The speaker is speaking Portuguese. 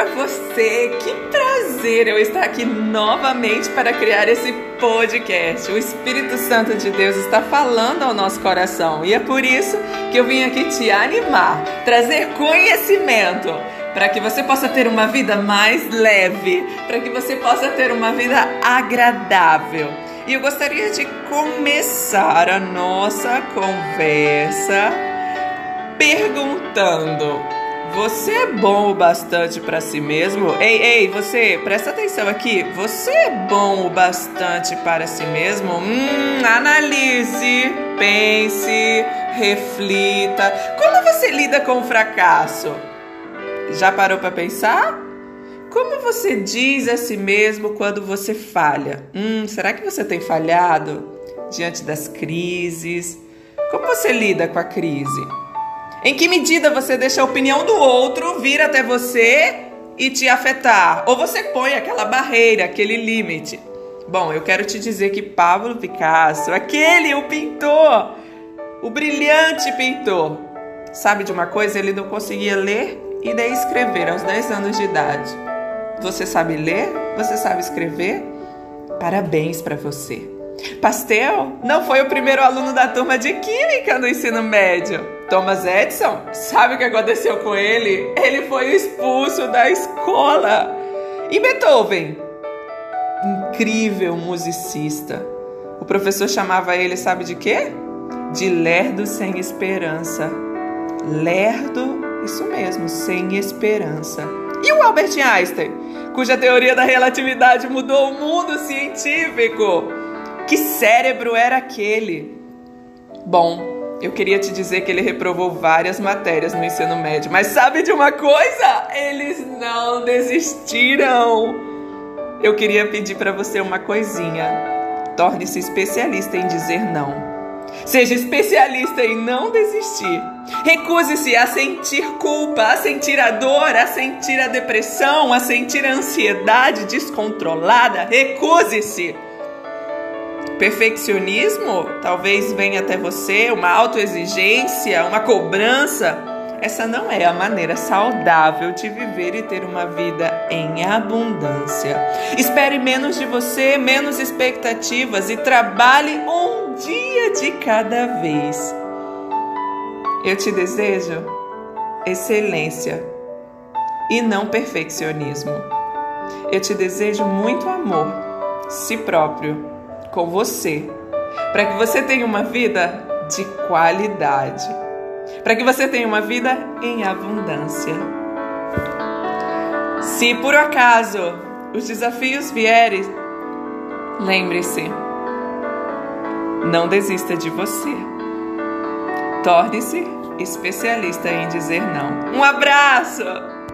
para você. Que prazer eu estar aqui novamente para criar esse podcast. O Espírito Santo de Deus está falando ao nosso coração e é por isso que eu vim aqui te animar, trazer conhecimento para que você possa ter uma vida mais leve, para que você possa ter uma vida agradável. E eu gostaria de começar a nossa conversa perguntando: Você é bom o bastante para si mesmo? Ei, ei, você, presta atenção aqui. Você é bom o bastante para si mesmo? Hum, analise, pense, reflita. Como você lida com o fracasso? Já parou para pensar? Como você diz a si mesmo quando você falha? Hum, será que você tem falhado diante das crises? Como você lida com a crise? Em que medida você deixa a opinião do outro vir até você e te afetar? Ou você põe aquela barreira, aquele limite? Bom, eu quero te dizer que Pablo Picasso, aquele, o pintor, o brilhante pintor, sabe de uma coisa? Ele não conseguia ler e de escrever aos 10 anos de idade. Você sabe ler? Você sabe escrever? Parabéns para você. Pastel não foi o primeiro aluno da turma de Química no ensino médio. Thomas Edison, sabe o que aconteceu com ele? Ele foi expulso da escola. E Beethoven? Incrível musicista. O professor chamava ele, sabe de quê? De lerdo sem esperança. Lerdo isso mesmo, sem esperança. E o Albert Einstein, cuja teoria da relatividade mudou o mundo científico? Que cérebro era aquele? Bom, eu queria te dizer que ele reprovou várias matérias no ensino médio, mas sabe de uma coisa? Eles não desistiram. Eu queria pedir para você uma coisinha. Torne-se especialista em dizer não. Seja especialista em não desistir. Recuse-se a sentir culpa, a sentir a dor, a sentir a depressão, a sentir a ansiedade descontrolada. Recuse-se. Perfeccionismo talvez venha até você, uma autoexigência, uma cobrança. Essa não é a maneira saudável de viver e ter uma vida em abundância. Espere menos de você, menos expectativas e trabalhe um dia de cada vez. Eu te desejo excelência e não perfeccionismo. Eu te desejo muito amor, si próprio, com você, para que você tenha uma vida de qualidade, para que você tenha uma vida em abundância. Se por acaso os desafios vierem, lembre-se, não desista de você. Torne-se especialista em dizer não. Um abraço!